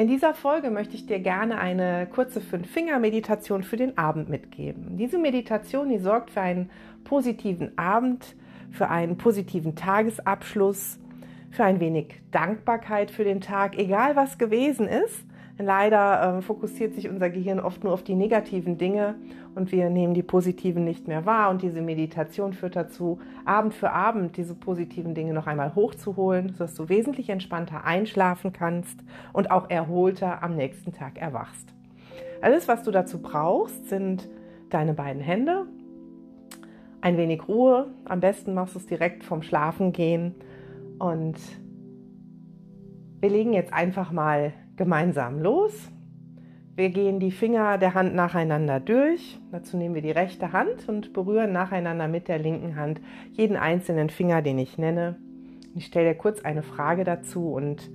In dieser Folge möchte ich dir gerne eine kurze Fünf-Finger-Meditation für den Abend mitgeben. Diese Meditation, die sorgt für einen positiven Abend, für einen positiven Tagesabschluss, für ein wenig Dankbarkeit für den Tag, egal was gewesen ist. Leider äh, fokussiert sich unser Gehirn oft nur auf die negativen Dinge und wir nehmen die positiven nicht mehr wahr. Und diese Meditation führt dazu, Abend für Abend diese positiven Dinge noch einmal hochzuholen, sodass du wesentlich entspannter einschlafen kannst und auch erholter am nächsten Tag erwachst. Alles, was du dazu brauchst, sind deine beiden Hände, ein wenig Ruhe. Am besten machst du es direkt vom Schlafengehen und wir legen jetzt einfach mal gemeinsam los. Wir gehen die Finger der Hand nacheinander durch. Dazu nehmen wir die rechte Hand und berühren nacheinander mit der linken Hand jeden einzelnen Finger, den ich nenne. Ich stelle dir kurz eine Frage dazu und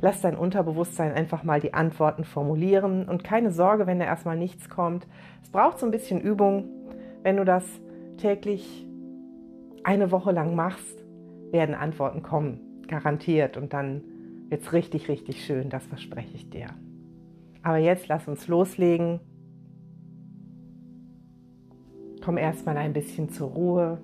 lass dein Unterbewusstsein einfach mal die Antworten formulieren. Und keine Sorge, wenn da erstmal nichts kommt. Es braucht so ein bisschen Übung. Wenn du das täglich eine Woche lang machst, werden Antworten kommen. Garantiert. Und dann wird es richtig, richtig schön, das verspreche ich dir. Aber jetzt lass uns loslegen. Komm erstmal ein bisschen zur Ruhe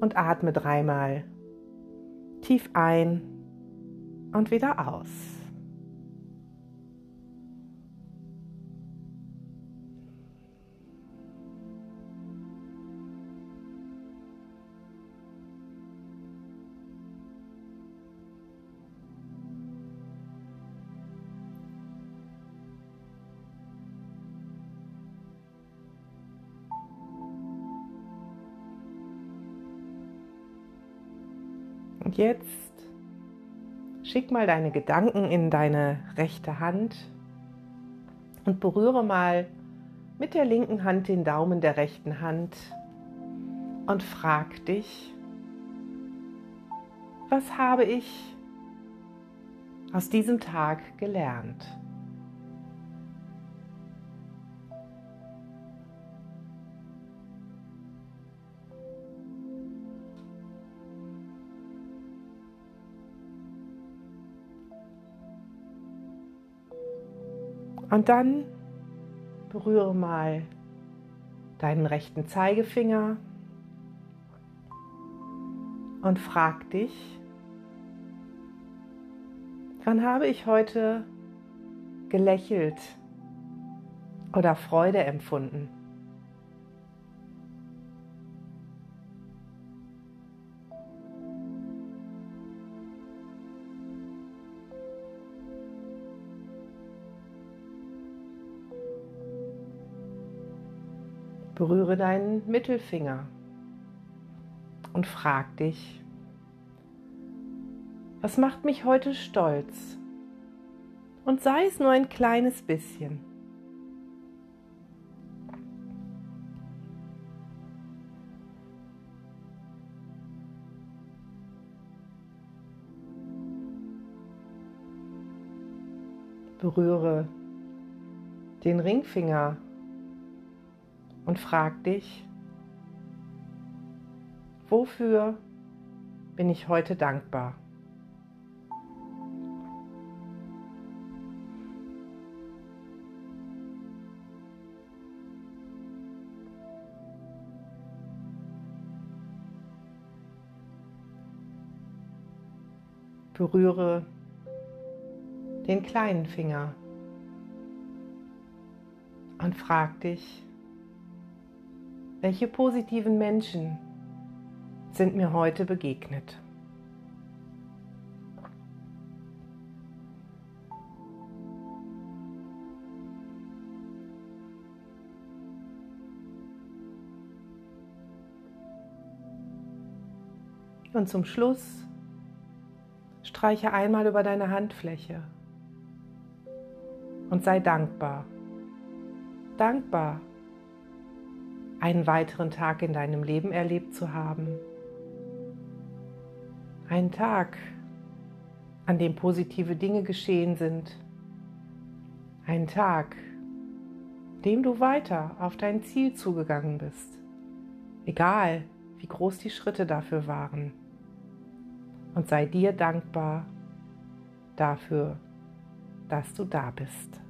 und atme dreimal tief ein und wieder aus. Und jetzt schick mal deine Gedanken in deine rechte Hand und berühre mal mit der linken Hand den Daumen der rechten Hand und frag dich, was habe ich aus diesem Tag gelernt? Und dann berühre mal deinen rechten Zeigefinger und frag dich, wann habe ich heute gelächelt oder Freude empfunden? Berühre deinen Mittelfinger und frag dich, was macht mich heute stolz? Und sei es nur ein kleines bisschen. Berühre den Ringfinger und frag dich, wofür bin ich heute dankbar? Berühre den kleinen Finger und frag dich, welche positiven Menschen sind mir heute begegnet? Und zum Schluss streiche einmal über deine Handfläche und sei dankbar. Dankbar, einen weiteren Tag in deinem Leben erlebt zu haben. Ein Tag, an dem positive Dinge geschehen sind. Ein Tag, dem du weiter auf dein Ziel zugegangen bist. Egal, wie groß die Schritte dafür waren. Und sei dir dankbar dafür, dass du da bist.